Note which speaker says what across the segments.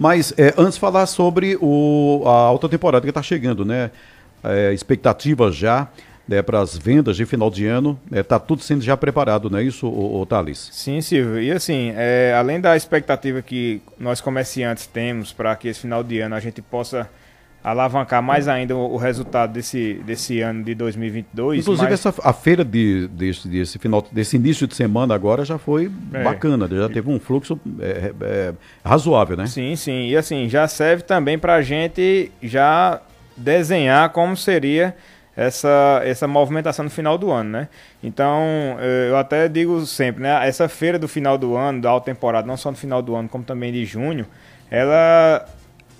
Speaker 1: Mas é, antes falar sobre o, a alta temporada que está chegando, né? É, já né, para as vendas de final de ano, está né, tudo sendo já preparado, não é isso, o Thales?
Speaker 2: Sim, Silvio. E assim, é, além da expectativa que nós comerciantes temos para que esse final de ano a gente possa alavancar mais ainda o, o resultado desse, desse ano de 2022.
Speaker 1: Inclusive, mas... essa, a feira de, desse, desse, final, desse início de semana agora já foi é. bacana, já teve um fluxo é, é, razoável, né?
Speaker 2: Sim, sim. E assim, já serve também para a gente já desenhar como seria essa, essa movimentação no final do ano, né? Então, eu até digo sempre, né? Essa feira do final do ano, da alta temporada, não só no final do ano, como também de junho, ela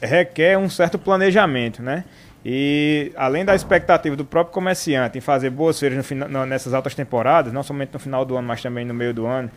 Speaker 2: requer um certo planejamento, né? E além da expectativa do próprio comerciante em fazer boas feiras no, nessas altas temporadas, não somente no final do ano, mas também no meio do ano,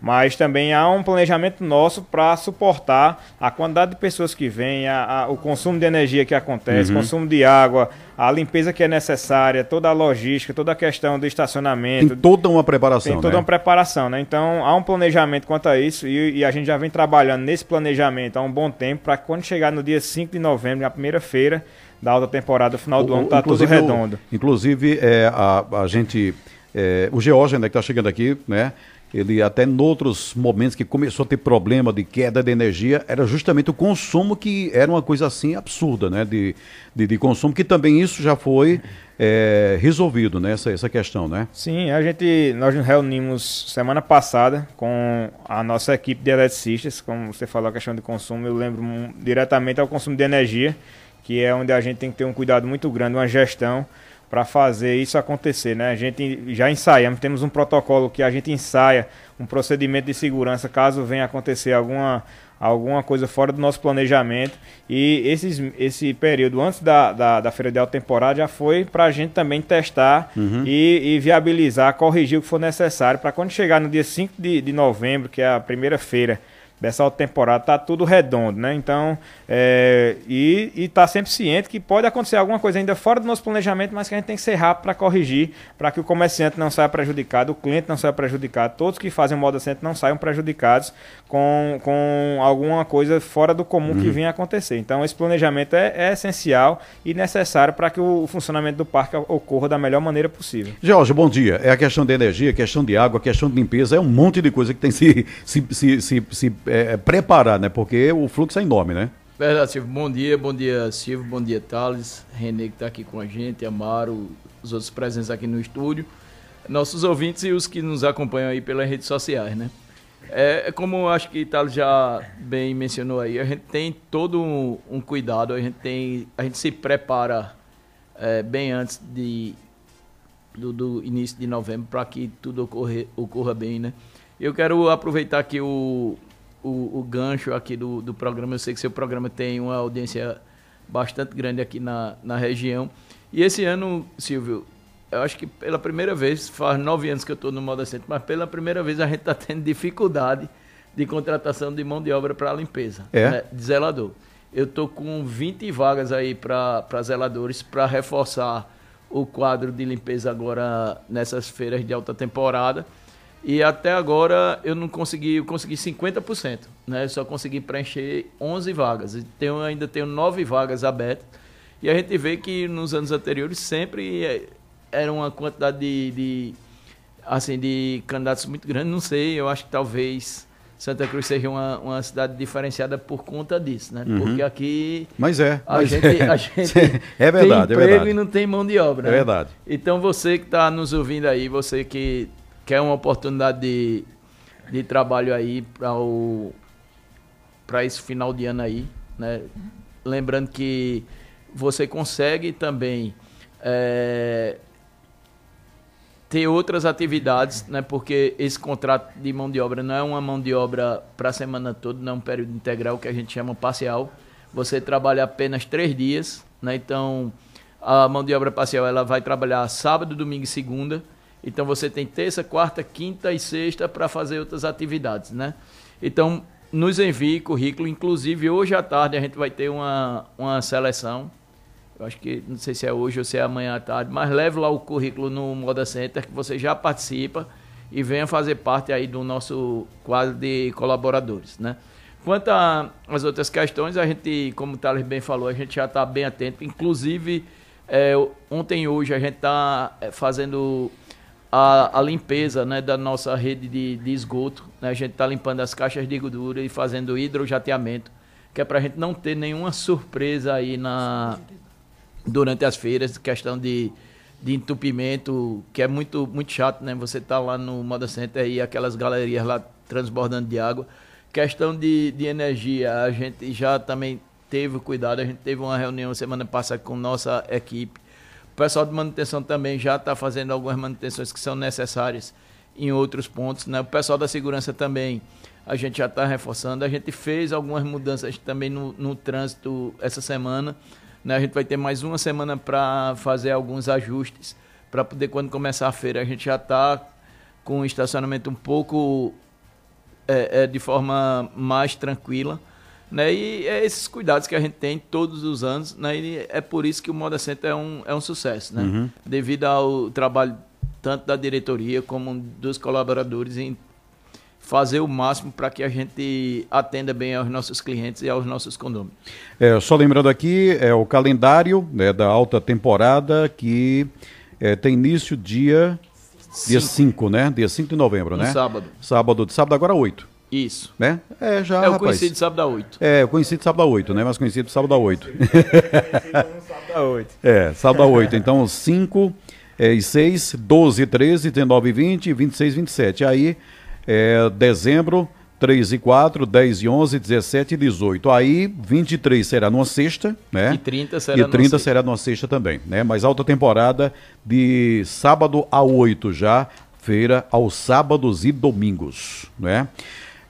Speaker 2: mas também há um planejamento nosso para suportar a quantidade de pessoas que vêm, a, a, o consumo de energia que acontece, uhum. consumo de água, a limpeza que é necessária, toda a logística, toda a questão do estacionamento.
Speaker 1: Tem toda uma preparação.
Speaker 2: Tem toda
Speaker 1: né?
Speaker 2: uma preparação, né? Então há um planejamento quanto a isso e, e a gente já vem trabalhando nesse planejamento há um bom tempo para quando chegar no dia 5 de novembro, na primeira feira da alta temporada, final do o, ano, tá tudo redondo.
Speaker 1: O, inclusive, é, a, a gente. É, o George, né, que está chegando aqui, né? Ele até em outros momentos que começou a ter problema de queda de energia, era justamente o consumo que era uma coisa assim absurda, né? De, de, de consumo, que também isso já foi é, resolvido, né? Essa, essa questão, né?
Speaker 2: Sim, a gente, nós nos reunimos semana passada com a nossa equipe de eletricistas, como você falou a questão de consumo, eu lembro diretamente ao consumo de energia, que é onde a gente tem que ter um cuidado muito grande, uma gestão, para fazer isso acontecer, né? A gente já ensaiamos, temos um protocolo que a gente ensaia, um procedimento de segurança caso venha acontecer alguma, alguma coisa fora do nosso planejamento. E esses, esse período antes da, da, da feira de alta temporada já foi para a gente também testar uhum. e, e, viabilizar, corrigir o que for necessário para quando chegar no dia 5 de, de novembro, que é a primeira feira dessa alta temporada, tá tudo redondo, né? Então, é, e, e tá sempre ciente que pode acontecer alguma coisa ainda fora do nosso planejamento, mas que a gente tem que ser rápido para corrigir, para que o comerciante não saia prejudicado, o cliente não saia prejudicado, todos que fazem moda centro não saiam prejudicados com, com alguma coisa fora do comum uhum. que venha acontecer. Então, esse planejamento é, é essencial e necessário para que o, o, funcionamento do parque ocorra da melhor maneira possível.
Speaker 1: Jorge, bom dia. É a questão de energia, a questão de água, a questão de limpeza, é um monte de coisa que tem se, se, se, se, se é, é, preparar, né? Porque o fluxo é enorme, né?
Speaker 3: Verdade, Silvio. Bom dia, bom dia, Silvio, bom dia, Thales, Renê que está aqui com a gente, Amaro, os outros presentes aqui no estúdio, nossos ouvintes e os que nos acompanham aí pelas redes sociais, né? É, é como acho que Thales já bem mencionou aí, a gente tem todo um, um cuidado, a gente tem, a gente se prepara é, bem antes de do, do início de novembro para que tudo ocorre, ocorra bem, né? Eu quero aproveitar aqui o, o, o gancho aqui do, do programa. Eu sei que seu programa tem uma audiência bastante grande aqui na, na região. E esse ano, Silvio, eu acho que pela primeira vez, faz nove anos que eu estou no Moda Centro, mas pela primeira vez a gente está tendo dificuldade de contratação de mão de obra para limpeza,
Speaker 1: é?
Speaker 3: né, de zelador. Eu estou com 20 vagas aí para zeladores para reforçar o quadro de limpeza agora nessas feiras de alta temporada. E até agora eu não consegui, eu consegui 50%, né? Eu só consegui preencher 11 vagas. Então ainda tenho 9 vagas abertas. E a gente vê que nos anos anteriores sempre é, era uma quantidade de, de assim de candidatos muito grande, não sei, eu acho que talvez Santa Cruz seja uma, uma cidade diferenciada por conta disso, né? Uhum. Porque aqui.
Speaker 1: Mas é.
Speaker 3: A,
Speaker 1: mas
Speaker 3: gente,
Speaker 1: é.
Speaker 3: a gente
Speaker 1: é verdade,
Speaker 3: tem
Speaker 1: é
Speaker 3: emprego
Speaker 1: é verdade.
Speaker 3: e não tem mão de obra.
Speaker 1: É
Speaker 3: né?
Speaker 1: verdade.
Speaker 3: Então você que está nos ouvindo aí, você que quer uma oportunidade de, de trabalho aí para o para esse final de ano aí, né? Lembrando que você consegue também é, ter outras atividades, né? Porque esse contrato de mão de obra não é uma mão de obra para a semana toda, não é um período integral que a gente chama parcial. Você trabalha apenas três dias, né? Então a mão de obra parcial ela vai trabalhar sábado, domingo e segunda então você tem terça, quarta, quinta e sexta para fazer outras atividades, né? Então nos envie currículo, inclusive hoje à tarde a gente vai ter uma, uma seleção. Eu acho que não sei se é hoje ou se é amanhã à tarde, mas leve lá o currículo no Moda Center que você já participa e venha fazer parte aí do nosso quadro de colaboradores, né? Quanto às outras questões, a gente, como o Thales bem falou, a gente já está bem atento. Inclusive, é, ontem e hoje a gente está é, fazendo a, a, limpeza né, da nossa rede de, de esgoto. Né? A gente está limpando as caixas de gordura e fazendo hidrojateamento, que é para a gente não ter nenhuma surpresa aí na, durante as feiras, questão de, de entupimento, que é muito, muito chato, né? Você tá lá no Moda Center e aquelas galerias lá transbordando de água. Questão de, de energia, a gente já também teve cuidado, a gente teve uma reunião semana passada com nossa equipe. Pessoal de manutenção também já está fazendo algumas manutenções que são necessárias em outros pontos. Né? O pessoal da segurança também, a gente já está reforçando. A gente fez algumas mudanças também no, no trânsito essa semana. Né? A gente vai ter mais uma semana para fazer alguns ajustes, para poder, quando começar a feira, a gente já está com o estacionamento um pouco é, é, de forma mais tranquila. Né? E é esses cuidados que a gente tem todos os anos, né? E é por isso que o Moda Center é um, é um sucesso, né? Uhum. Devido ao trabalho tanto da diretoria como dos colaboradores em fazer o máximo para que a gente atenda bem aos nossos clientes e aos nossos condôminos.
Speaker 1: É, só lembrando aqui, é o calendário né, da alta temporada que é, tem início dia Dia 5, né? Dia 5 de novembro,
Speaker 3: no
Speaker 1: né?
Speaker 3: sábado.
Speaker 1: Sábado, de sábado agora 8.
Speaker 3: Isso.
Speaker 1: Né? É, já,
Speaker 3: É o
Speaker 1: rapaz.
Speaker 3: conhecido sábado a 8.
Speaker 1: É, o conhecido sábado a 8, né? Mas conhecido sábado a 8.
Speaker 2: sábado a 8.
Speaker 1: É, sábado a 8. Então, 5 é, e 6, 12 e 13, 19 e 20, 26 e 27. Aí, é, dezembro, 3 e 4, 10 e 11, 17 e 18. Aí, 23 será numa sexta, né?
Speaker 3: E 30 será
Speaker 1: E
Speaker 3: numa
Speaker 1: 30
Speaker 3: sexta.
Speaker 1: será numa sexta também, né? Mas alta temporada de sábado a 8 já, feira aos sábados e domingos, né?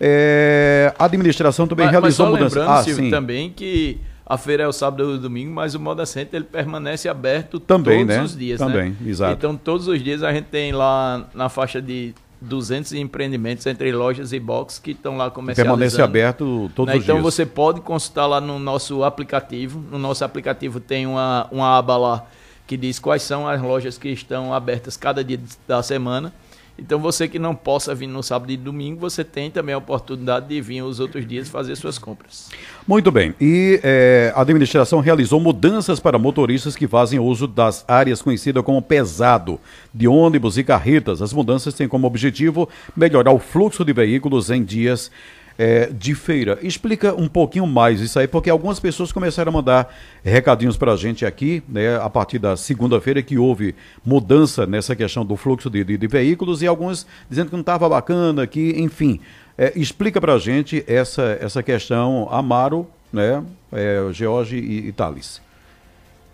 Speaker 1: É, a administração também
Speaker 3: Mas, mas
Speaker 1: realizou
Speaker 3: só
Speaker 1: mudanças.
Speaker 3: lembrando,
Speaker 1: Ah,
Speaker 3: Silvio,
Speaker 1: sim.
Speaker 3: também que a feira é o sábado e o domingo, mas o Moda Center ele permanece aberto
Speaker 1: Também,
Speaker 3: todos
Speaker 1: né?
Speaker 3: os dias,
Speaker 1: Também,
Speaker 3: né?
Speaker 1: exato.
Speaker 3: Então todos os dias a gente tem lá na faixa de 200 empreendimentos entre lojas e boxes que estão lá comercializando.
Speaker 1: Permanece aberto todos
Speaker 3: Né?
Speaker 1: os
Speaker 3: Então
Speaker 1: dias.
Speaker 3: você pode consultar lá no nosso aplicativo. No nosso aplicativo tem uma, uma aba lá que diz quais são as lojas que estão abertas cada dia da semana. Então você que não possa vir no sábado e domingo, você tem também a oportunidade de vir os outros dias fazer suas compras.
Speaker 1: Muito bem. E é, a administração realizou mudanças para motoristas que fazem uso das áreas conhecidas como pesado, de ônibus e carretas. As mudanças têm como objetivo melhorar o fluxo de veículos em dias é, de feira. Explica um pouquinho mais isso aí, porque algumas pessoas começaram a mandar recadinhos para a gente aqui, né, a partir da segunda-feira, que houve mudança nessa questão do fluxo de, de, de veículos e alguns dizendo que não estava bacana, que, enfim. É, explica para a gente essa, essa questão, Amaro, né, é, George e, e Thales.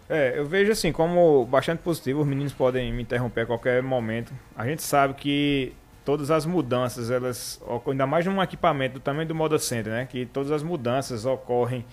Speaker 2: É, eu vejo assim como bastante positivo. Os meninos podem me interromper a qualquer momento. A gente sabe que todas as mudanças, elas ainda mais num equipamento do tamanho do Moda Center, né? Que todas as mudanças ocorrem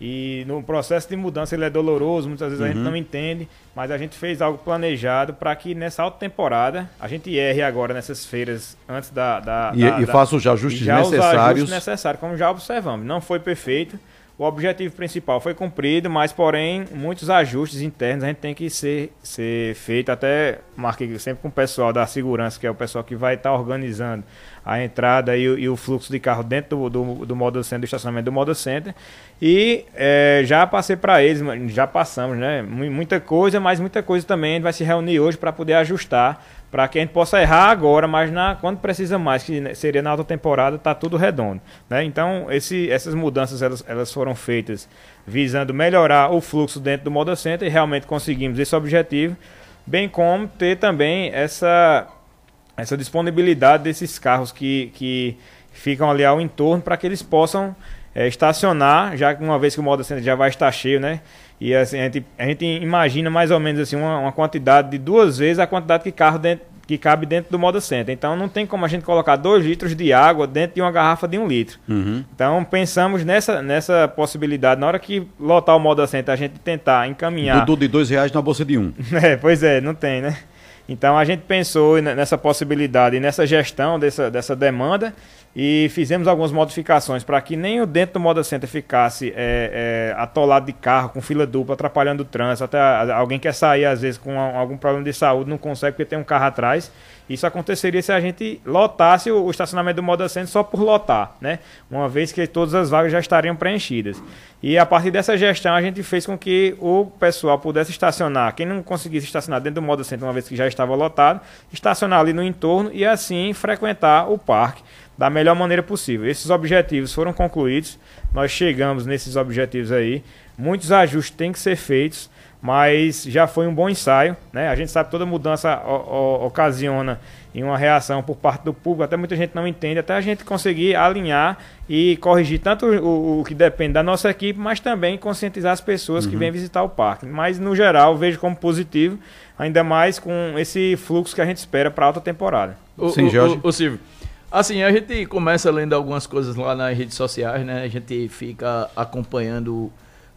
Speaker 2: e no processo de mudança ele é doloroso, muitas vezes a gente não entende, mas a gente fez algo planejado para que nessa alta temporada a gente erre agora nessas feiras antes da. da,
Speaker 1: E,
Speaker 2: da,
Speaker 1: e faça os ajustes
Speaker 2: e já os
Speaker 1: necessários.
Speaker 2: ajustes necessários, como já observamos. Não foi perfeito. O objetivo principal foi cumprido, mas porém muitos ajustes internos a gente tem que ser, ser feito. Até marquei sempre com o pessoal da segurança, que é o pessoal que vai estar organizando a entrada e, o- e o fluxo de carro dentro do, do, do Center, do estacionamento do Moda Center. E eh, já passei para eles, já passamos, né? Mu- Muita coisa, mas muita coisa também vai se reunir hoje para poder ajustar, para que a gente possa errar agora, mas na, quando precisa mais, que seria na alta temporada, tá tudo redondo. Né? Então, esse, essas mudanças elas, elas foram feitas visando melhorar o fluxo dentro do Moda Center e realmente conseguimos esse objetivo, bem como ter também essa essa disponibilidade desses carros que, que ficam ali ao entorno para que eles possam eh, estacionar, já que uma vez que o Moda Center já vai estar cheio, né? E assim, a, gente, a gente imagina mais ou menos assim uma, uma quantidade de duas vezes a quantidade que carro dentro, que cabe dentro do Moda Center. Então não tem como a gente colocar dois litros de água dentro de uma garrafa de um litro.
Speaker 1: Uhum.
Speaker 2: Então pensamos nessa, nessa possibilidade. Na hora que lotar o Moda Center, a gente tentar encaminhar.
Speaker 1: Dudu de dois reais na bolsa de um.
Speaker 2: É, pois é, não tem, né? Então a gente pensou ne- nessa possibilidade e nessa gestão dessa, dessa demanda e fizemos algumas modificações para que nem o dentro do Moda Center ficasse é, é, atolado de carro, com fila dupla, atrapalhando o trânsito. Até alguém quer sair, às vezes, com algum problema de saúde, não consegue porque tem um carro atrás. Isso aconteceria se a gente lotasse o, estacionamento do Moda Center só por lotar, né? Uma vez que todas as vagas já estariam preenchidas. E a partir dessa gestão, a gente fez com que o pessoal pudesse estacionar. Quem não conseguisse estacionar dentro do Moda Center, uma vez que já estava lotado, estacionar ali no entorno e assim frequentar o parque da melhor maneira possível. Esses objetivos foram concluídos, nós chegamos nesses objetivos aí. Muitos ajustes têm que ser feitos mas já foi um bom ensaio, né? A gente sabe que toda mudança o, o, ocasiona em uma reação por parte do público, até muita gente não entende, até a gente conseguir alinhar e corrigir tanto o, o que depende da nossa equipe, mas também conscientizar as pessoas uhum. que vêm visitar o parque. Mas no geral, vejo como positivo, ainda mais com esse fluxo que a gente espera para a alta temporada.
Speaker 3: O, Sim, Jorge. O, o, Silvio, assim, a gente começa lendo algumas coisas lá nas redes sociais, né? A gente fica acompanhando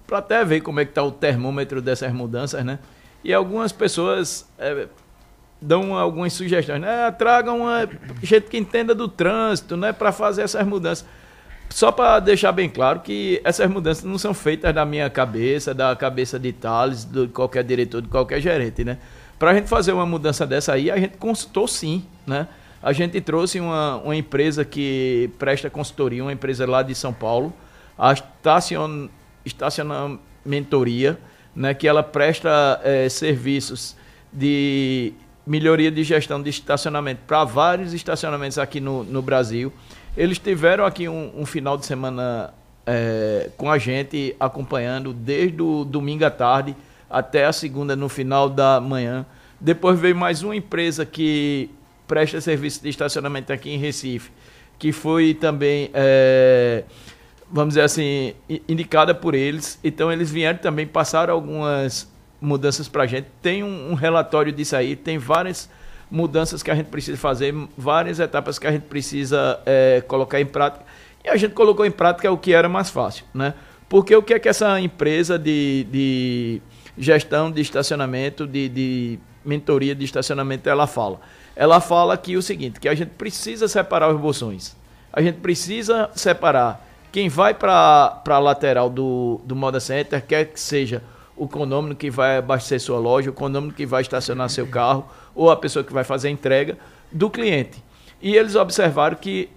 Speaker 3: para até ver como é que está o termômetro dessas mudanças, né? E algumas pessoas é, dão algumas sugestões, né? Tragam uma gente que entenda do trânsito, né? Para fazer essas mudanças. Só para deixar bem claro que essas mudanças não são feitas da minha cabeça, da cabeça de Thales, de qualquer diretor, de qualquer gerente, né? Para a gente fazer uma mudança dessa aí, a gente consultou sim, né? A gente trouxe uma, uma empresa que presta consultoria, uma empresa lá de São Paulo, a estacionamentoria, né, que ela presta é, serviços de melhoria de gestão de estacionamento para vários estacionamentos aqui no, no Brasil. Eles tiveram aqui um, um final de semana é, com a gente, acompanhando desde o domingo à tarde até a segunda no final da manhã. Depois veio mais uma empresa que presta serviço de estacionamento aqui em Recife, que foi também é, vamos dizer assim, indicada por eles. Então eles vieram também, passaram algumas mudanças para a gente. Tem um, um, relatório disso aí, tem várias mudanças que a gente precisa fazer, várias etapas que a gente precisa é, colocar em prática. E a gente colocou em prática o que era mais fácil, né? Porque o que é que essa empresa de, de gestão de estacionamento, de, de mentoria de estacionamento, ela fala? Ela fala que o seguinte, que a gente precisa separar os bolsões. A gente precisa separar quem vai para a lateral do, do Moda Center, quer que seja o condomínio que vai abastecer sua loja, o condomínio que vai estacionar seu carro, ou a pessoa que vai fazer a entrega do cliente. E eles observaram que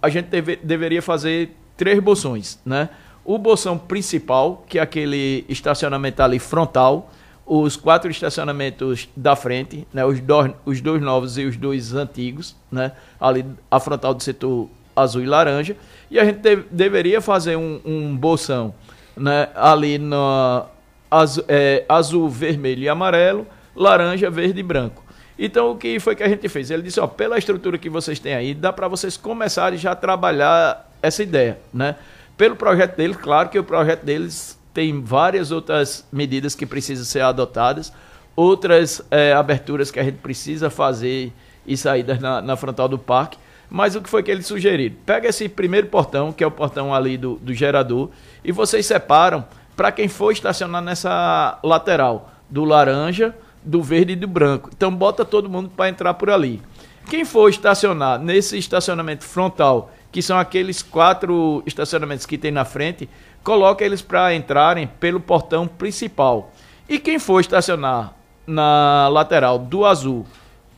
Speaker 3: a gente deve, deveria fazer três bolsões, né? O bolsão principal, que é aquele estacionamento ali frontal, os quatro estacionamentos da frente, né? Os dois, os dois novos e os dois antigos, né? Ali a frontal do setor azul e laranja. E a gente deve, deveria fazer um, um bolsão né, ali no azul, é, azul, vermelho e amarelo, laranja, verde e branco. Então o que foi que a gente fez? Ele disse, ó, pela estrutura que vocês têm aí, dá para vocês começarem já a trabalhar essa ideia, né? Pelo projeto deles, claro que o projeto deles tem várias outras medidas que precisam ser adotadas, outras é, aberturas que a gente precisa fazer e saídas na, na frontal do parque, mas o que foi que eles sugeriram? Pega esse primeiro portão, que é o portão ali do, do gerador, e vocês separam para quem for estacionar nessa lateral, do laranja, do verde e do branco. Então bota todo mundo para entrar por ali. Quem for estacionar nesse estacionamento frontal, que são aqueles quatro estacionamentos que tem na frente, coloca eles para entrarem pelo portão principal. E quem for estacionar na lateral do azul,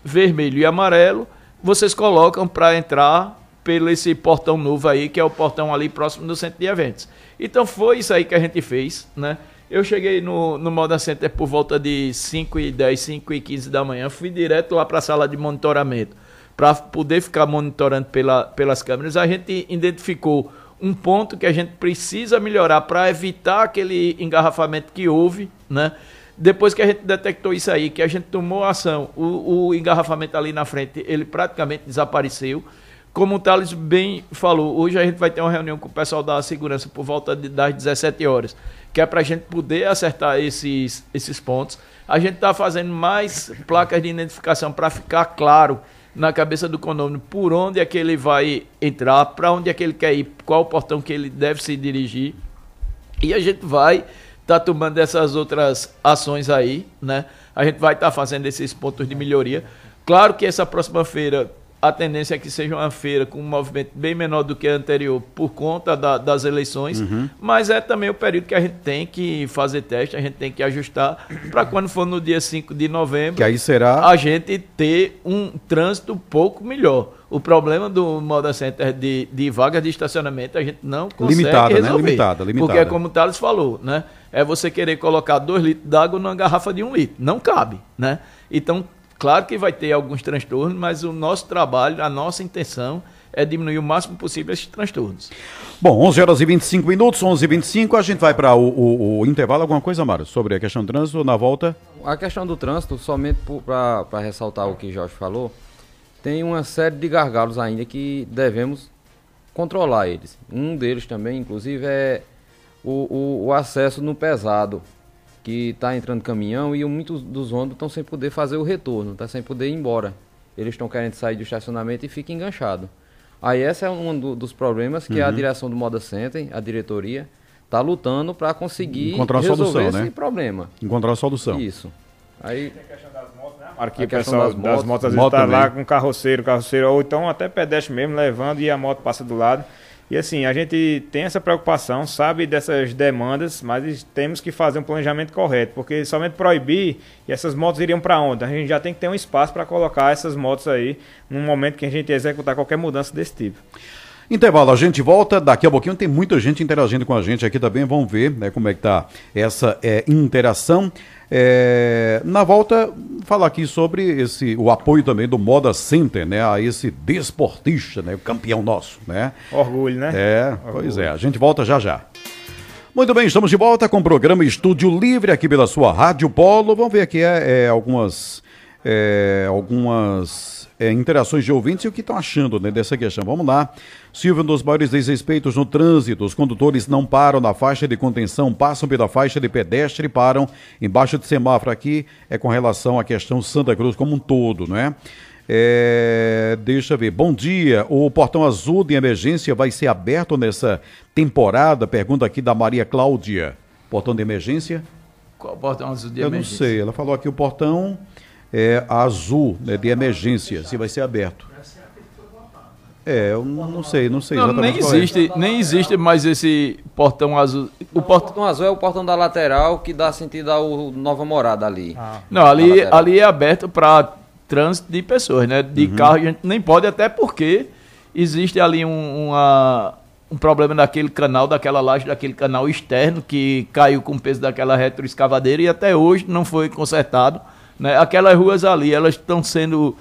Speaker 3: vermelho e amarelo, vocês colocam para entrar pelo esse portão novo aí, que é o portão ali próximo do centro de eventos. Então foi isso aí que a gente fez, né? Eu cheguei no, no Moda Center por volta de 5 e 10, 5 e 15 da manhã, fui direto lá para a sala de monitoramento, para poder ficar monitorando pela, pelas câmeras. A gente identificou um ponto que a gente precisa melhorar para evitar aquele engarrafamento que houve, né? Depois que a gente detectou isso aí, que a gente tomou ação, o, o engarrafamento ali na frente, ele praticamente desapareceu. Como o Thales bem falou, hoje a gente vai ter uma reunião com o pessoal da segurança por volta de, das 17 horas, que é para a gente poder acertar esses, esses pontos. A gente está fazendo mais placas de identificação para ficar claro na cabeça do condomínio por onde é que ele vai entrar, para onde é que ele quer ir, qual o portão que ele deve se dirigir. E a gente vai está tomando essas outras ações aí, né? A gente vai estar tá fazendo esses pontos de melhoria. Claro que essa próxima feira a tendência é que seja uma feira com um movimento bem menor do que a anterior por conta da, das eleições, uhum. mas é também o período que a gente tem que fazer teste, a gente tem que ajustar para quando for no dia 5 de novembro,
Speaker 1: que aí será
Speaker 3: a gente ter um trânsito um pouco melhor. O problema do Moda Center de, de vagas de estacionamento a gente não consegue limitada, né? resolver. Né? Limitada, limitada. Porque é como o Thales falou, né? É você querer colocar 2 litros d'água numa garrafa de 1 um litro. Não cabe, né? Então Claro que vai ter alguns transtornos, mas o nosso trabalho, a nossa intenção é diminuir o máximo possível esses transtornos.
Speaker 1: Bom, 11 horas e 25 minutos, 11 e 25 a gente vai para o, o, o, intervalo. Alguma coisa, Mário, sobre a questão do trânsito na volta?
Speaker 4: A questão do trânsito, somente para ressaltar o que Jorge falou, tem uma série de gargalos ainda que devemos controlar eles. Um deles também, inclusive, é o, o, o acesso no pesado que está entrando caminhão e muitos dos ônibus estão sem poder fazer o retorno, tá sem poder ir embora. Eles estão querendo sair do estacionamento e fica enganchado. Aí esse é um do, dos problemas que uhum. a direção do Moda Center, a diretoria, está lutando para conseguir
Speaker 1: Encontrar resolver solução,
Speaker 4: esse
Speaker 1: né?
Speaker 4: problema.
Speaker 1: Encontrar a solução.
Speaker 4: Isso. Aí
Speaker 2: tem a questão das motos, né? Aqui o pessoal das motos, das motos às vezes está lá com carroceiro, carroceiro, ou então até pedestre mesmo levando e a moto passa do lado. E assim, a gente tem essa preocupação, sabe dessas demandas, mas temos que fazer um planejamento correto, porque somente proibir e essas motos iriam para onde? A gente já tem que ter um espaço para colocar essas motos aí no momento que a gente executar qualquer mudança desse tipo.
Speaker 1: Intervalo, a gente volta. Daqui a pouquinho tem muita gente interagindo com a gente aqui também. Vamos ver né, como é que tá essa é, interação. É, na volta, falar aqui sobre esse, o apoio também do Moda Center, né? A esse desportista, né? O campeão nosso, né?
Speaker 2: Orgulho, né?
Speaker 1: É,
Speaker 2: Orgulho.
Speaker 1: pois é. A gente volta já já. Muito bem, estamos de volta com o programa Estúdio Livre aqui pela sua Rádio Polo. Vamos ver aqui é, é algumas, é, algumas é, interações de ouvintes e o que estão achando né, dessa questão. Vamos lá. Silvio, um dos maiores desrespeitos no trânsito. Os condutores não param na faixa de contenção, passam pela faixa de pedestre e param embaixo de semáforo. Aqui é com relação à questão Santa Cruz como um todo, não é? É, deixa eu ver. Bom dia. O portão azul de emergência vai ser aberto nessa temporada? Pergunta aqui da Maria Cláudia. Portão de emergência?
Speaker 3: Qual portão azul de
Speaker 1: eu
Speaker 3: emergência?
Speaker 1: Eu não sei. Ela falou aqui o portão é, azul né, de emergência, se vai ser aberto. É, eu não sei, não sei
Speaker 3: não, nem é. existe, é. nem existe mais esse portão azul.
Speaker 4: O portão azul é o portão da lateral que dá sentido ao Nova Morada ali.
Speaker 3: Ah. Não, ali, ali é aberto para trânsito de pessoas, né? De uhum. carro a gente nem pode, até porque existe ali um, uma, um problema daquele canal, daquela laje, daquele canal externo que caiu com o peso daquela retroescavadeira e até hoje não foi consertado. Né? Aquelas ruas ali, elas estão sendo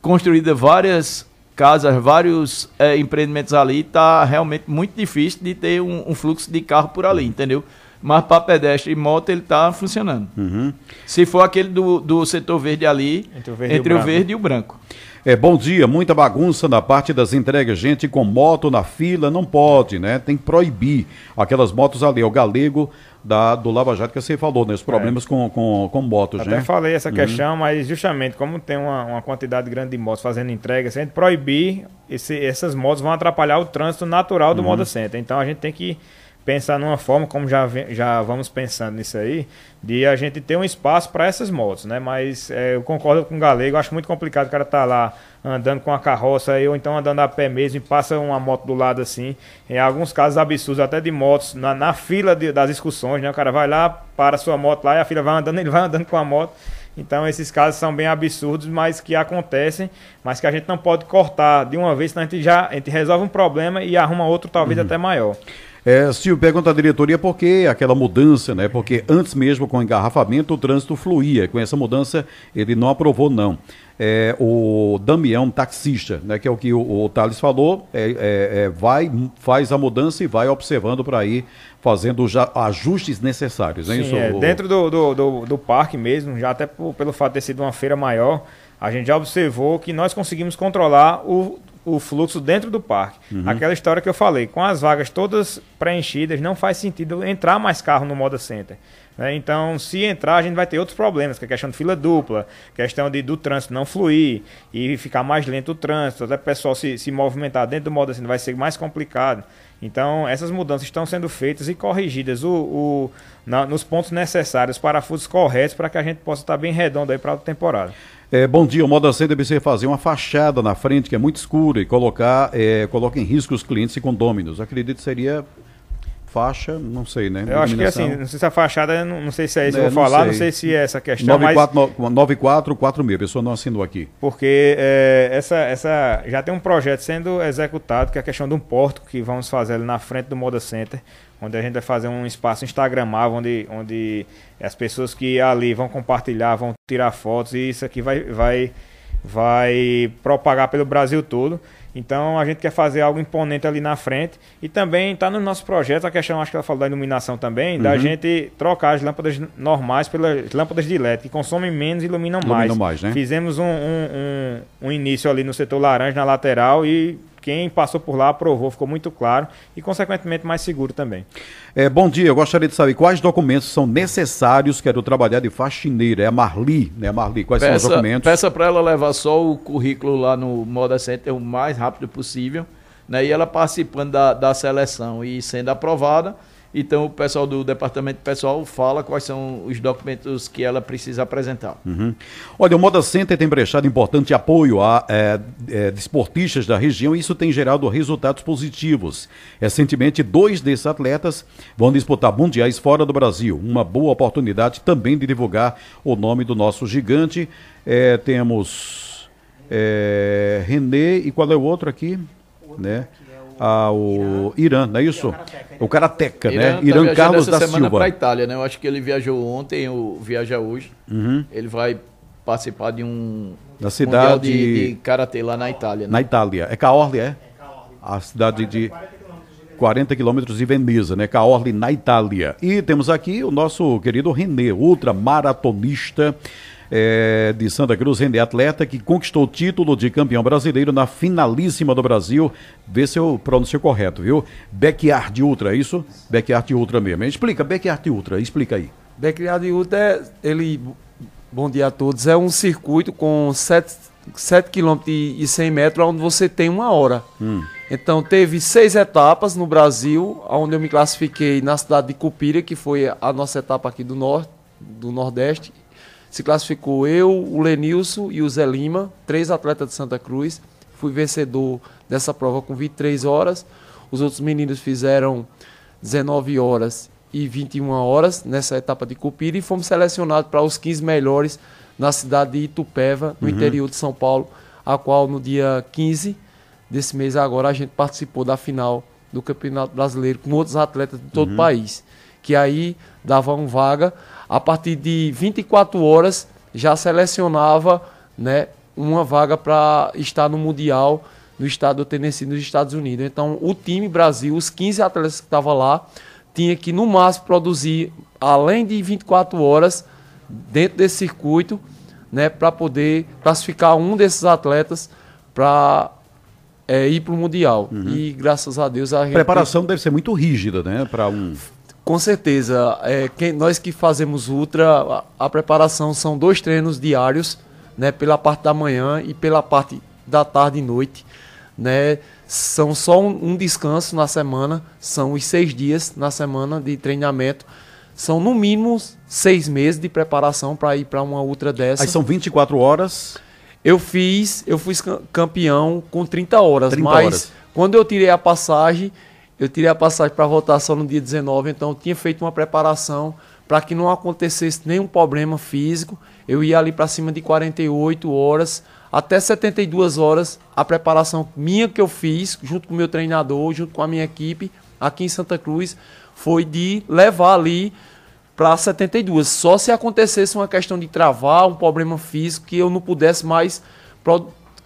Speaker 3: construídas várias casas, vários é, empreendimentos ali, está realmente muito difícil de ter um, um, fluxo de carro por ali, entendeu? Mas para pedestre e moto ele está funcionando. Uhum. Se for aquele do, do setor verde ali, entre o verde, entre e, o, o verde e o branco.
Speaker 1: É, bom dia, muita bagunça na parte das entregas. Gente com moto na fila não pode, né? Tem que proibir aquelas motos ali. O galego da, do Lava Jato que você falou, né? Os problemas é. com, com, com motos,
Speaker 2: Até
Speaker 1: né?
Speaker 2: Até falei essa uhum. questão, mas justamente como tem uma, uma quantidade grande de motos fazendo entrega, se a gente proibir, esse, essas motos vão atrapalhar o trânsito natural do uhum. Moda Center. Então a gente tem que pensar numa forma, como já, já vamos pensando nisso aí, de a gente ter um espaço para essas motos, né? Mas é, eu concordo com o Galego, acho muito complicado o cara estar tá lá andando com a carroça aí, ou então andando a pé mesmo e passa uma moto do lado assim. Em alguns casos absurdos, até de motos, na, na fila de, das excursões, né? O cara vai lá, para a sua moto lá e a fila vai andando, ele vai andando com a moto. Então esses casos são bem absurdos, mas que acontecem, mas que a gente não pode cortar de uma vez, senão a gente já a gente resolve um problema e arruma outro talvez uhum. até maior.
Speaker 1: É, Silvio, pergunta à diretoria por que aquela mudança, né? Porque antes mesmo com o engarrafamento o trânsito fluía. Com essa mudança ele não aprovou, não. É, o Damião, taxista, né, que é o que o, o Thales falou, é, é, é vai, faz a mudança e vai observando para ir fazendo já ajustes necessários. Né,
Speaker 2: Sim, isso, é, o... Dentro do, do, do, do, parque mesmo, já até pelo fato de ter sido uma feira maior, a gente já observou que nós conseguimos controlar o, o fluxo dentro do parque. Uhum. Aquela história que eu falei, com as vagas todas preenchidas, não faz sentido entrar mais carro no Moda Center. Né? Então, se entrar, a gente vai ter outros problemas, que é a questão de fila dupla, questão de, do trânsito não fluir e ficar mais lento o trânsito, até o pessoal se, se movimentar dentro do Moda Center vai ser mais complicado. Então, essas mudanças estão sendo feitas e corrigidas o, o na, nos pontos necessários, parafusos corretos, para que a gente possa estar bem redondo aí para a temporada.
Speaker 1: É, bom dia, o Moda C deve ser fazer uma fachada na frente que é muito escura e colocar, é, coloca em risco os clientes e condôminos. Acredito que seria faixa, não sei, né?
Speaker 2: Eu acho que assim, não sei se a fachada, não, não sei se é isso que
Speaker 1: É,
Speaker 2: eu vou
Speaker 1: não
Speaker 2: falar,
Speaker 1: sei.
Speaker 2: não sei se é essa questão, mas
Speaker 1: 9446, a pessoa não assinou aqui.
Speaker 2: porque é, essa, essa já tem um projeto sendo executado, que é a questão de um porto que vamos fazer ali na frente do Moda Center, onde a gente vai fazer um espaço instagramável, onde, onde as pessoas que ali vão compartilhar, vão tirar fotos, e isso aqui vai, vai, vai propagar pelo Brasil todo. Então a gente quer fazer algo imponente ali na frente e também está no nosso projeto a questão, acho que ela falou da iluminação também, da gente trocar as lâmpadas normais pelas lâmpadas de LED, que consomem menos e iluminam mais.
Speaker 1: Iluminam mais, né?
Speaker 2: Fizemos um, um, um, um início ali no setor laranja, na lateral, e quem passou por lá aprovou, ficou muito claro e, consequentemente, mais seguro também.
Speaker 1: É, bom dia, eu gostaria de saber quais documentos são necessários, quero trabalhar de faxineira. É a Marli, né? Marli, quais são os
Speaker 3: Peça,
Speaker 1: documentos?
Speaker 3: peça para ela levar só o currículo lá no Moda Center o mais rápido possível, né? E ela participando da, da seleção e sendo aprovada. Então o pessoal do departamento pessoal fala quais são os documentos que ela precisa apresentar.
Speaker 1: Uhum. Olha, o Moda Center tem prestado importante apoio a é, é, desportistas da região e isso tem gerado resultados positivos. Recentemente, dois desses atletas vão disputar mundiais fora do Brasil. Uma boa oportunidade também de divulgar o nome do nosso gigante. É, temos é, René e qual é o outro aqui? Né? Ah, o Irã, não é isso? O Karateca, né?
Speaker 3: tá
Speaker 1: Irã
Speaker 3: viajando
Speaker 1: Carlos da
Speaker 3: semana
Speaker 1: Silva.
Speaker 3: para Itália, né? Eu acho que ele viajou ontem, ou viaja hoje.
Speaker 1: Uhum.
Speaker 3: Ele vai participar de um
Speaker 1: Da cidade-
Speaker 3: de, de karatê lá na Itália. Né?
Speaker 1: Na Itália. É Caorle, é? A cidade de 40 quilômetros de Veneza, né? Caorle, na Itália. E temos aqui o nosso querido René, ultramaratonista é, de Santa Cruz, René Atleta, que conquistou o título de campeão brasileiro na finalíssima do Brasil. Vê se eu pronuncio correto, viu? Backyard Ultra, é isso? Backyard Ultra mesmo. Explica, Backyard Ultra, explica aí.
Speaker 5: Backyard Ultra, é, ele, bom dia a todos, é um circuito com 7, 7 km e 100 metros, onde você tem uma hora. Então, teve seis etapas no Brasil, onde eu me classifiquei na cidade de Cupira, que foi a nossa etapa aqui do norte, do Nordeste. Se classificou eu, o Lenilson e o Zé Lima, três atletas de Santa Cruz. Fui vencedor dessa prova com 23 horas. Os outros meninos fizeram 19 horas e 21 horas nessa etapa de Cupira e fomos selecionados para os 15 melhores na cidade de Itupeva, no interior de São Paulo, a qual no dia 15 desse mês agora a gente participou da final do Campeonato Brasileiro com outros atletas de todo o país, que aí davam vaga a partir de 24 horas já selecionava, né, uma vaga para estar no mundial no estado do Tennessee, nos Estados Unidos. Então, o time Brasil, os 15 atletas que estavam lá, tinha que no máximo produzir além de 24 horas dentro desse circuito, né, para poder classificar um desses atletas para é, ir para o mundial. E graças a Deus a
Speaker 1: A preparação deve ser muito rígida, né? Para um.
Speaker 5: Com certeza, é, quem, nós que fazemos ultra, a, a preparação são dois treinos diários, né, pela parte da manhã e pela parte da tarde e noite, né, são só um, um descanso na semana, são os seis dias na semana de treinamento, são no mínimo seis meses de preparação para ir para uma ultra dessa.
Speaker 1: Aí são 24 horas.
Speaker 5: Eu fiz, eu fui cam- campeão com 30 horas,
Speaker 1: 30
Speaker 5: mas
Speaker 1: horas.
Speaker 5: quando eu tirei a passagem, eu tirei a passagem para votação no dia 19, então eu tinha feito uma preparação para que não acontecesse nenhum problema físico. Eu ia ali para cima de 48 horas, até 72 horas, a preparação minha que eu fiz, junto com o meu treinador, junto com a minha equipe, aqui em Santa Cruz, foi de levar ali para 72. Só se acontecesse uma questão de travar, um problema físico, que eu não pudesse mais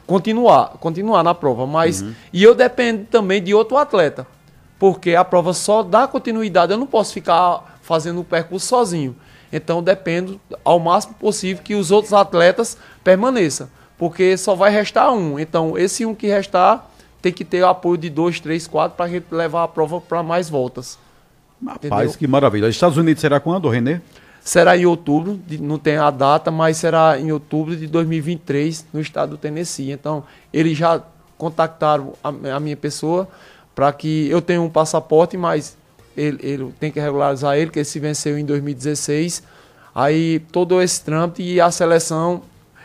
Speaker 5: continuar, continuar na prova. Mas e eu dependo também de outro atleta, porque a prova só dá continuidade. Eu não posso ficar fazendo o percurso sozinho. Então dependo ao máximo possível que os outros atletas permaneçam, porque só vai restar um. Então esse um que restar tem que ter o apoio de dois, três, quatro para a gente levar a prova para mais voltas.
Speaker 1: Rapaz,
Speaker 5: Entendeu?
Speaker 1: que maravilha. Estados Unidos será quando, Renê?
Speaker 5: Será em outubro, não tem a data, mas será em outubro de 2023 no estado do Tennessee. Então, eles já contactaram a minha pessoa para que eu tenha um passaporte, mas ele, ele tem que regularizar ele, que ele se venceu em 2016. Aí todo esse trâmite e a seleção,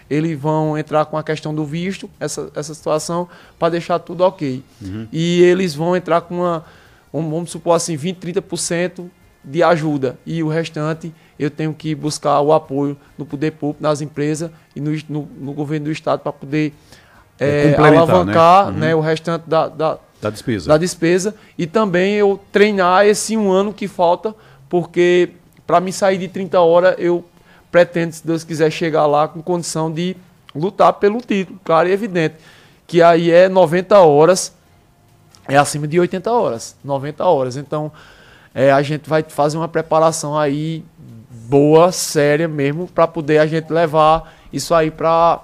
Speaker 5: eles vão entrar com a questão do visto, essa, essa situação, para deixar tudo ok. E eles vão entrar com uma, um- vamos supor assim, 20, 30% de ajuda. E o restante eu tenho que buscar o apoio no poder público, nas empresas e no, no, no governo do estado para poder
Speaker 1: É,
Speaker 5: eh,
Speaker 1: complementar,
Speaker 5: alavancar
Speaker 1: né?
Speaker 5: né, o restante da, da,
Speaker 1: Da despesa.
Speaker 5: da despesa e também eu treinar esse um ano que falta, porque para me sair de 30 horas eu pretendo, se Deus quiser, chegar lá com condição de lutar pelo título, claro e evidente. Que aí é 90 horas, é acima de 80 horas, 90 horas. Então é, a gente vai fazer uma preparação aí boa, séria mesmo, para poder a gente levar isso aí para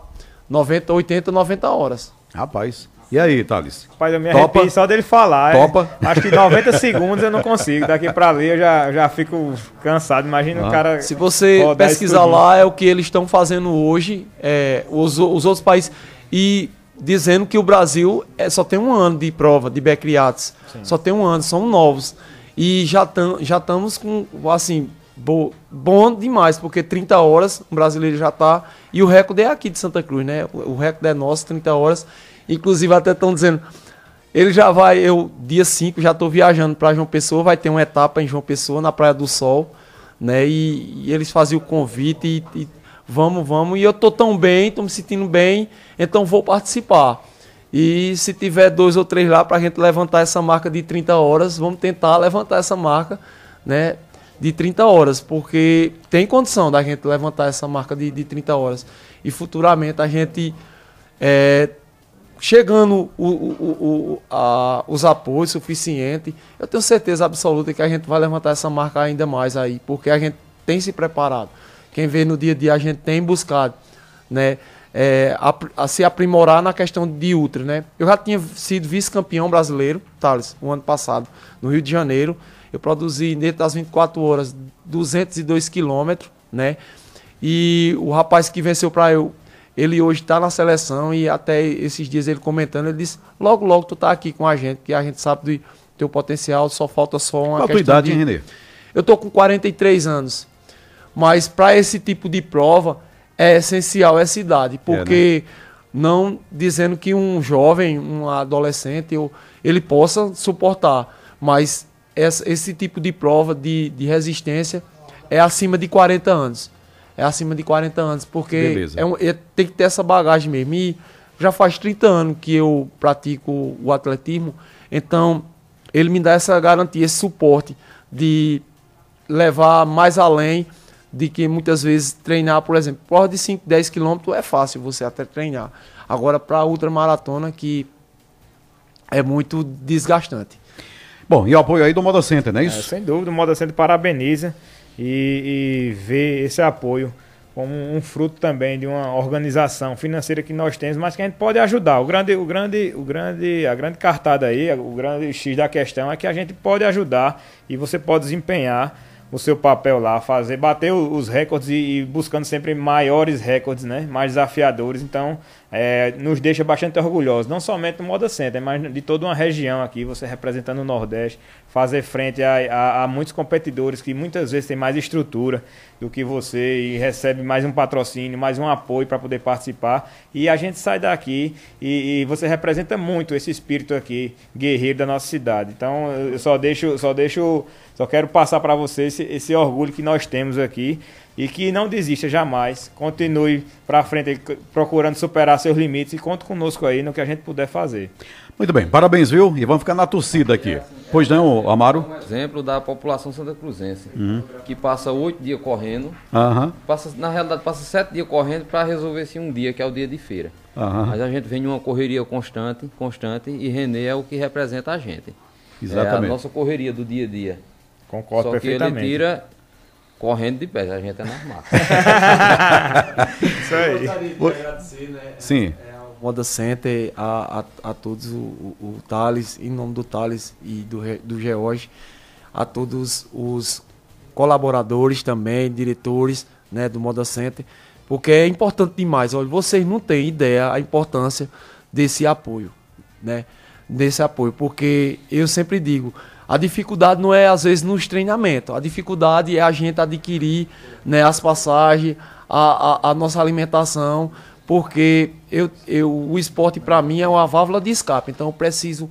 Speaker 5: 90, 80, 90 horas.
Speaker 1: Rapaz. E aí, Thales?
Speaker 2: Rapaz, eu me
Speaker 1: Topa?
Speaker 2: arrepio só dele falar. é.
Speaker 1: Topa?
Speaker 2: Acho que 90 segundos eu não consigo. Daqui pra ali eu já, já fico cansado. Imagina
Speaker 1: Ah.
Speaker 2: o cara.
Speaker 5: Se você pesquisar lá, é o que eles estão fazendo hoje, é, os, os outros países. E dizendo que o Brasil é, só tem um ano de prova de Becriates. Só tem um ano, são novos. E já estamos já estamos com, assim, bo- bom demais, porque 30 horas o brasileiro já está. E o recorde é aqui de Santa Cruz, né? O, o recorde é nosso, 30 horas. Inclusive, até estão dizendo. Ele já vai, eu, dia 5, já estou viajando para João Pessoa, vai ter uma etapa em João Pessoa, na Praia do Sol, né? E, e eles faziam o convite e, e vamos, vamos. E eu tô tão bem, tô me sentindo bem, então vou participar. E se tiver dois ou três lá para a gente levantar essa marca de 30 horas, vamos tentar levantar essa marca, né? De 30 horas, porque tem condição da gente levantar essa marca de, de 30 horas. E futuramente a gente é, chegando o- o- o- a- os apoios suficientes, eu tenho certeza absoluta que a gente vai levantar essa marca ainda mais aí, porque a gente tem se preparado. Quem vê no dia a dia, a gente tem buscado né, é, ap- a se aprimorar na questão de ultra. Né? Eu já tinha sido vice-campeão brasileiro, Thales, o ano passado, no Rio de Janeiro. Eu produzi dentro das 24 horas 202 quilômetros, né? E o rapaz que venceu para eu, ele hoje está na seleção e até esses dias ele comentando, ele disse: logo, logo tu tá aqui com a gente, que a gente sabe do teu potencial, só falta só uma
Speaker 1: Qual
Speaker 5: questão
Speaker 1: idade,
Speaker 5: de...
Speaker 1: Renê?
Speaker 5: Eu tô com 43 anos. Mas para esse tipo de prova é essencial essa idade, porque não dizendo que um jovem, um adolescente, eu- ele possa suportar, mas essa- esse tipo de prova de, de resistência é acima de 40 anos. É acima de 40 anos, porque é um- é- tem que ter essa bagagem mesmo. E já faz 30 anos que eu pratico o atletismo, então ele me dá essa garantia, esse suporte de levar mais além de que muitas vezes treinar, por exemplo, prova de 5, 10 quilômetros é fácil você até treinar. Agora, para ultramaratona, que é muito desgastante.
Speaker 1: Bom, e o apoio aí do Moda Center, não é
Speaker 2: É,
Speaker 1: isso?
Speaker 2: sem dúvida, o Moda Center parabeniza e, e vê esse apoio como um fruto também de uma organização financeira que nós temos, mas que a gente pode ajudar. O grande, o grande, o grande, a grande cartada aí, o grande X da questão é que a gente pode ajudar e você pode desempenhar o seu papel lá, fazer, bater os recordes e, e buscando sempre maiores recordes, né? Mais desafiadores. Então, é, nos deixa bastante orgulhosos, não somente do Moda Center, mas de toda uma região aqui, você representando o Nordeste, fazer frente a, a- a muitos competidores que muitas vezes têm mais estrutura do que você e recebe mais um patrocínio, mais um apoio para poder participar. E a gente sai daqui e, e você representa muito esse espírito aqui, guerreiro da nossa cidade. Então, eu só deixo, só deixo, só quero passar para você esse, esse orgulho que nós temos aqui e que não desista jamais. Continue para frente procurando superar seus limites e conte conosco aí no que a gente puder fazer.
Speaker 1: Muito bem, parabéns, viu? E vamos ficar na torcida aqui. Pois não, Amaro?
Speaker 4: Um exemplo da população santa cruzense,
Speaker 1: Uhum.
Speaker 4: que passa oito dias correndo,
Speaker 1: Aham,
Speaker 4: passa, na realidade passa sete dias correndo para resolver esse um dia, que é o dia de feira.
Speaker 1: aham.
Speaker 4: Mas a gente vem de uma correria constante, constante, e Renê é o que representa a gente. É a
Speaker 1: Exatamente.
Speaker 4: nossa correria do dia a dia.
Speaker 2: Concordo
Speaker 4: Só que ele
Speaker 2: perfeitamente.
Speaker 4: tira correndo de pé, a gente é normal.
Speaker 2: Isso aí.
Speaker 5: Gostaria de agradecer, né?
Speaker 1: Sim.
Speaker 5: Moda Center, a, a, a todos, o, o, Thales, em nome do Thales e do, do George, a todos os colaboradores também, diretores né, do Moda Center, porque é importante demais. Olha, vocês não têm ideia a importância desse apoio, né? Desse apoio, porque eu sempre digo, a dificuldade não é às vezes nos treinamentos, a dificuldade é a gente adquirir né, as passagens, a, a, a nossa alimentação, porque eu, eu, o esporte para mim é uma válvula de escape, então eu preciso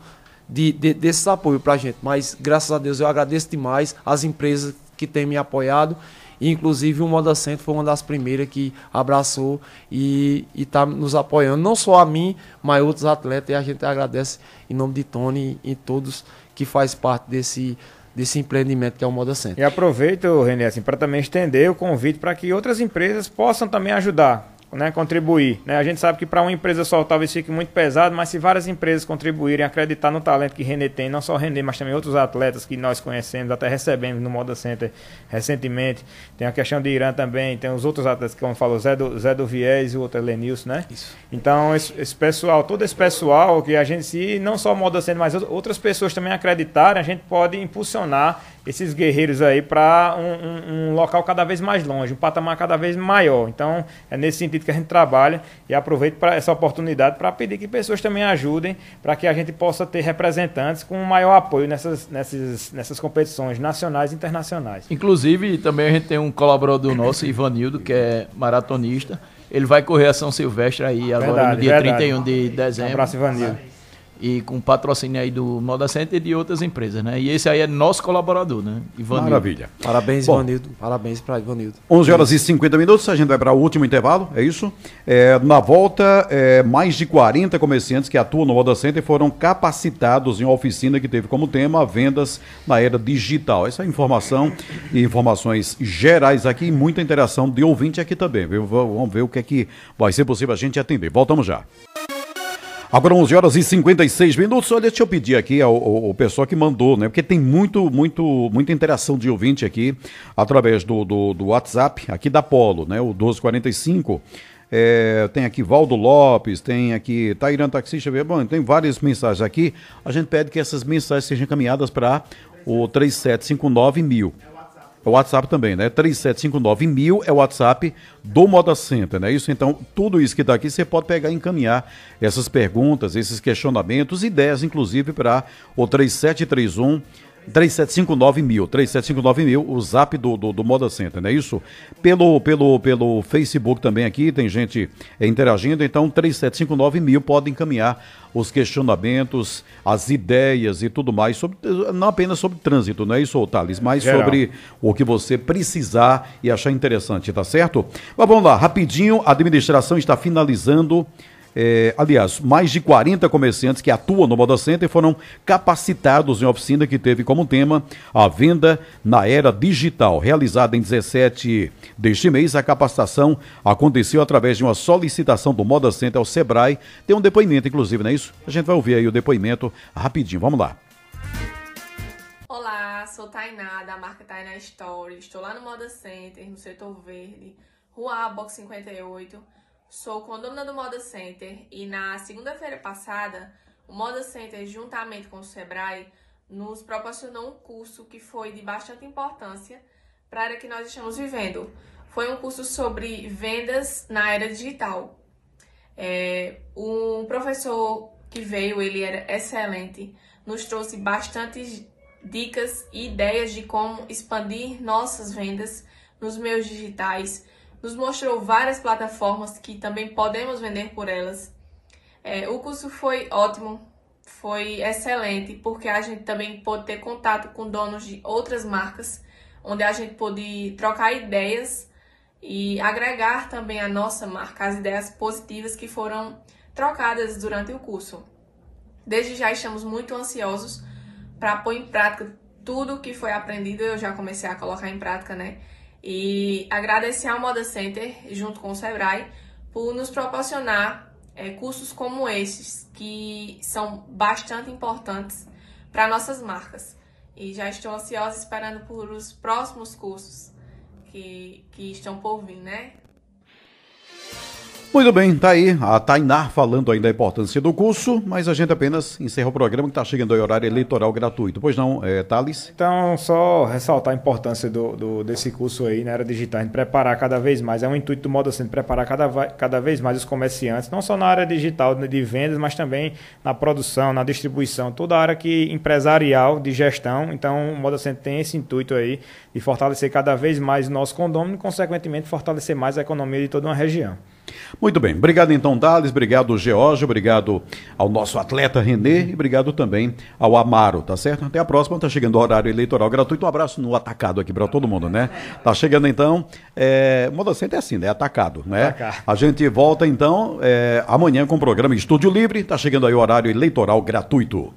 Speaker 5: de, de, desses apoios para a gente. Mas graças a Deus eu agradeço demais as empresas que têm me apoiado. Inclusive o Moda Centro foi uma das primeiras que abraçou e está nos apoiando, não só a mim, mas outros atletas. E a gente agradece em nome de Tony e todos que faz parte desse, desse empreendimento que é o Moda Center.
Speaker 2: E aproveito, René, assim, para também estender o convite para que outras empresas possam também ajudar né, contribuir. Né? A gente sabe que para uma empresa só talvez fique muito pesado, mas se várias empresas contribuírem, acreditar no talento que René tem, não só René, mas também outros atletas que nós conhecemos, até recebemos no Moda Center recentemente. Tem a questão de Irã também, tem os outros atletas, como falou, Zé do, Zé do Viés e o outro é Lenilson, né? Isso. Então, esse, esse, pessoal, todo esse pessoal que a gente, se não só o Moda Center, mas outras pessoas também acreditarem, a gente pode impulsionar esses guerreiros aí para um, um, um, local cada vez mais longe, um patamar cada vez maior. Então, é nesse sentido que a gente trabalha e aproveito para essa oportunidade para pedir que pessoas também ajudem para que a gente possa ter representantes com maior apoio nessas, nessas, nessas competições nacionais e internacionais.
Speaker 3: Inclusive, também a gente tem um colaborador nosso, Ivanildo, que é maratonista. Ele vai correr a São Silvestre aí agora verdade, no dia verdade. 31 de dezembro. Um
Speaker 2: abraço, Ivanildo
Speaker 3: e com patrocínio aí do Moda Center e de outras empresas, né? E esse aí é nosso colaborador, né?
Speaker 1: Ivanildo. Maravilha.
Speaker 5: Parabéns, Bom, Ivanildo. Parabéns para Ivanildo.
Speaker 1: 11 horas e 50 minutos, a gente vai para o último intervalo, é isso? É, na volta, é, mais de 40 comerciantes que atuam no Moda Center foram capacitados em uma oficina que teve como tema vendas na era digital. Essa é informação e informações gerais aqui e muita interação de ouvinte aqui também, viu? Vamos ver o que é que vai ser possível a gente atender. Voltamos já. Agora 11 horas e 56 minutos. Olha, deixa eu pedir aqui ao, ao, ao, pessoal que mandou, né? Porque tem muito, muito, muita interação de ouvinte aqui através do, do, do WhatsApp aqui da Polo, né? O 1245. É, tem aqui Valdo Lopes, tem aqui Tairã Taxista, bom, tem várias mensagens aqui. A gente pede que essas mensagens sejam encaminhadas para o 3759 mil. É o WhatsApp também, né? 3759 mil é o WhatsApp do Moda Center, né? Isso, então, tudo isso que está aqui, você pode pegar e encaminhar essas perguntas, esses questionamentos, ideias, inclusive, para o 3731 3759 mil, 3759 mil, o zap do, do, do, Moda Center, não é isso? Pelo, pelo, pelo Facebook também aqui, tem gente é, interagindo, então 3759 mil pode encaminhar os questionamentos, as ideias e tudo mais, sobre, não apenas sobre trânsito, não é isso, Thales, mas Geral. sobre o que você precisar e achar interessante, tá certo? Mas vamos lá, rapidinho, a administração está finalizando é, aliás, mais de 40 comerciantes que atuam no Moda Center foram capacitados em oficina que teve como tema a venda na era digital. Realizada em 17 deste mês, a capacitação aconteceu através de uma solicitação do Moda Center ao Sebrae. Tem um depoimento, inclusive, não é isso? A gente vai ouvir aí o depoimento rapidinho. Vamos lá.
Speaker 6: Olá, sou Tainá, da marca Tainá Story. Estou lá no Moda Center, no setor verde, Rua Box 58 Sou condômina do Moda Center e na segunda-feira passada, o Moda Center, juntamente com o Sebrae, nos proporcionou um curso que foi de bastante importância para a era que nós estamos vivendo. Foi um curso sobre vendas na era digital. É, um professor que veio, ele era excelente, nos trouxe bastante dicas e ideias de como expandir nossas vendas nos meios digitais, nos mostrou várias plataformas que também podemos vender por elas. É, o curso foi ótimo, foi excelente, porque a gente também pôde ter contato com donos de outras marcas, onde a gente pôde trocar ideias e agregar também a nossa marca, as ideias positivas que foram trocadas durante o curso. Desde já estamos muito ansiosos para pôr em prática tudo que foi aprendido, eu já comecei a colocar em prática, né? E agradecer ao Moda Center, junto com o Sebrae, por nos proporcionar é, cursos como esses, que são bastante importantes para nossas marcas. E já estou ansiosa esperando por os próximos cursos que, que estão por vir, né?
Speaker 1: Muito bem, tá aí a Tainá falando aí da importância do curso, mas a gente apenas encerra o programa que está chegando aí horário eleitoral gratuito. Pois não, é, Thales?
Speaker 2: Então, só ressaltar a importância do, do, desse curso aí na era digital, de preparar cada vez mais, é um intuito do Moda Center, preparar cada, cada vez mais os comerciantes, não só na área digital de vendas, mas também na produção, na distribuição, toda a área que, empresarial, de gestão. Então, o Moda Center tem esse intuito aí de fortalecer cada vez mais o nosso condomínio e, consequentemente, fortalecer mais a economia de toda uma região.
Speaker 1: Muito bem. Obrigado então, Dales. Obrigado, George. Obrigado ao nosso atleta Renê e obrigado também ao Amaro, tá certo? Até a próxima. Tá chegando o horário eleitoral gratuito. Um abraço no atacado aqui para todo mundo, né? Tá chegando então. É, Moda é assim, né? Atacado, né? A gente volta então é, amanhã com o programa Estúdio Livre. Tá chegando aí o horário eleitoral gratuito.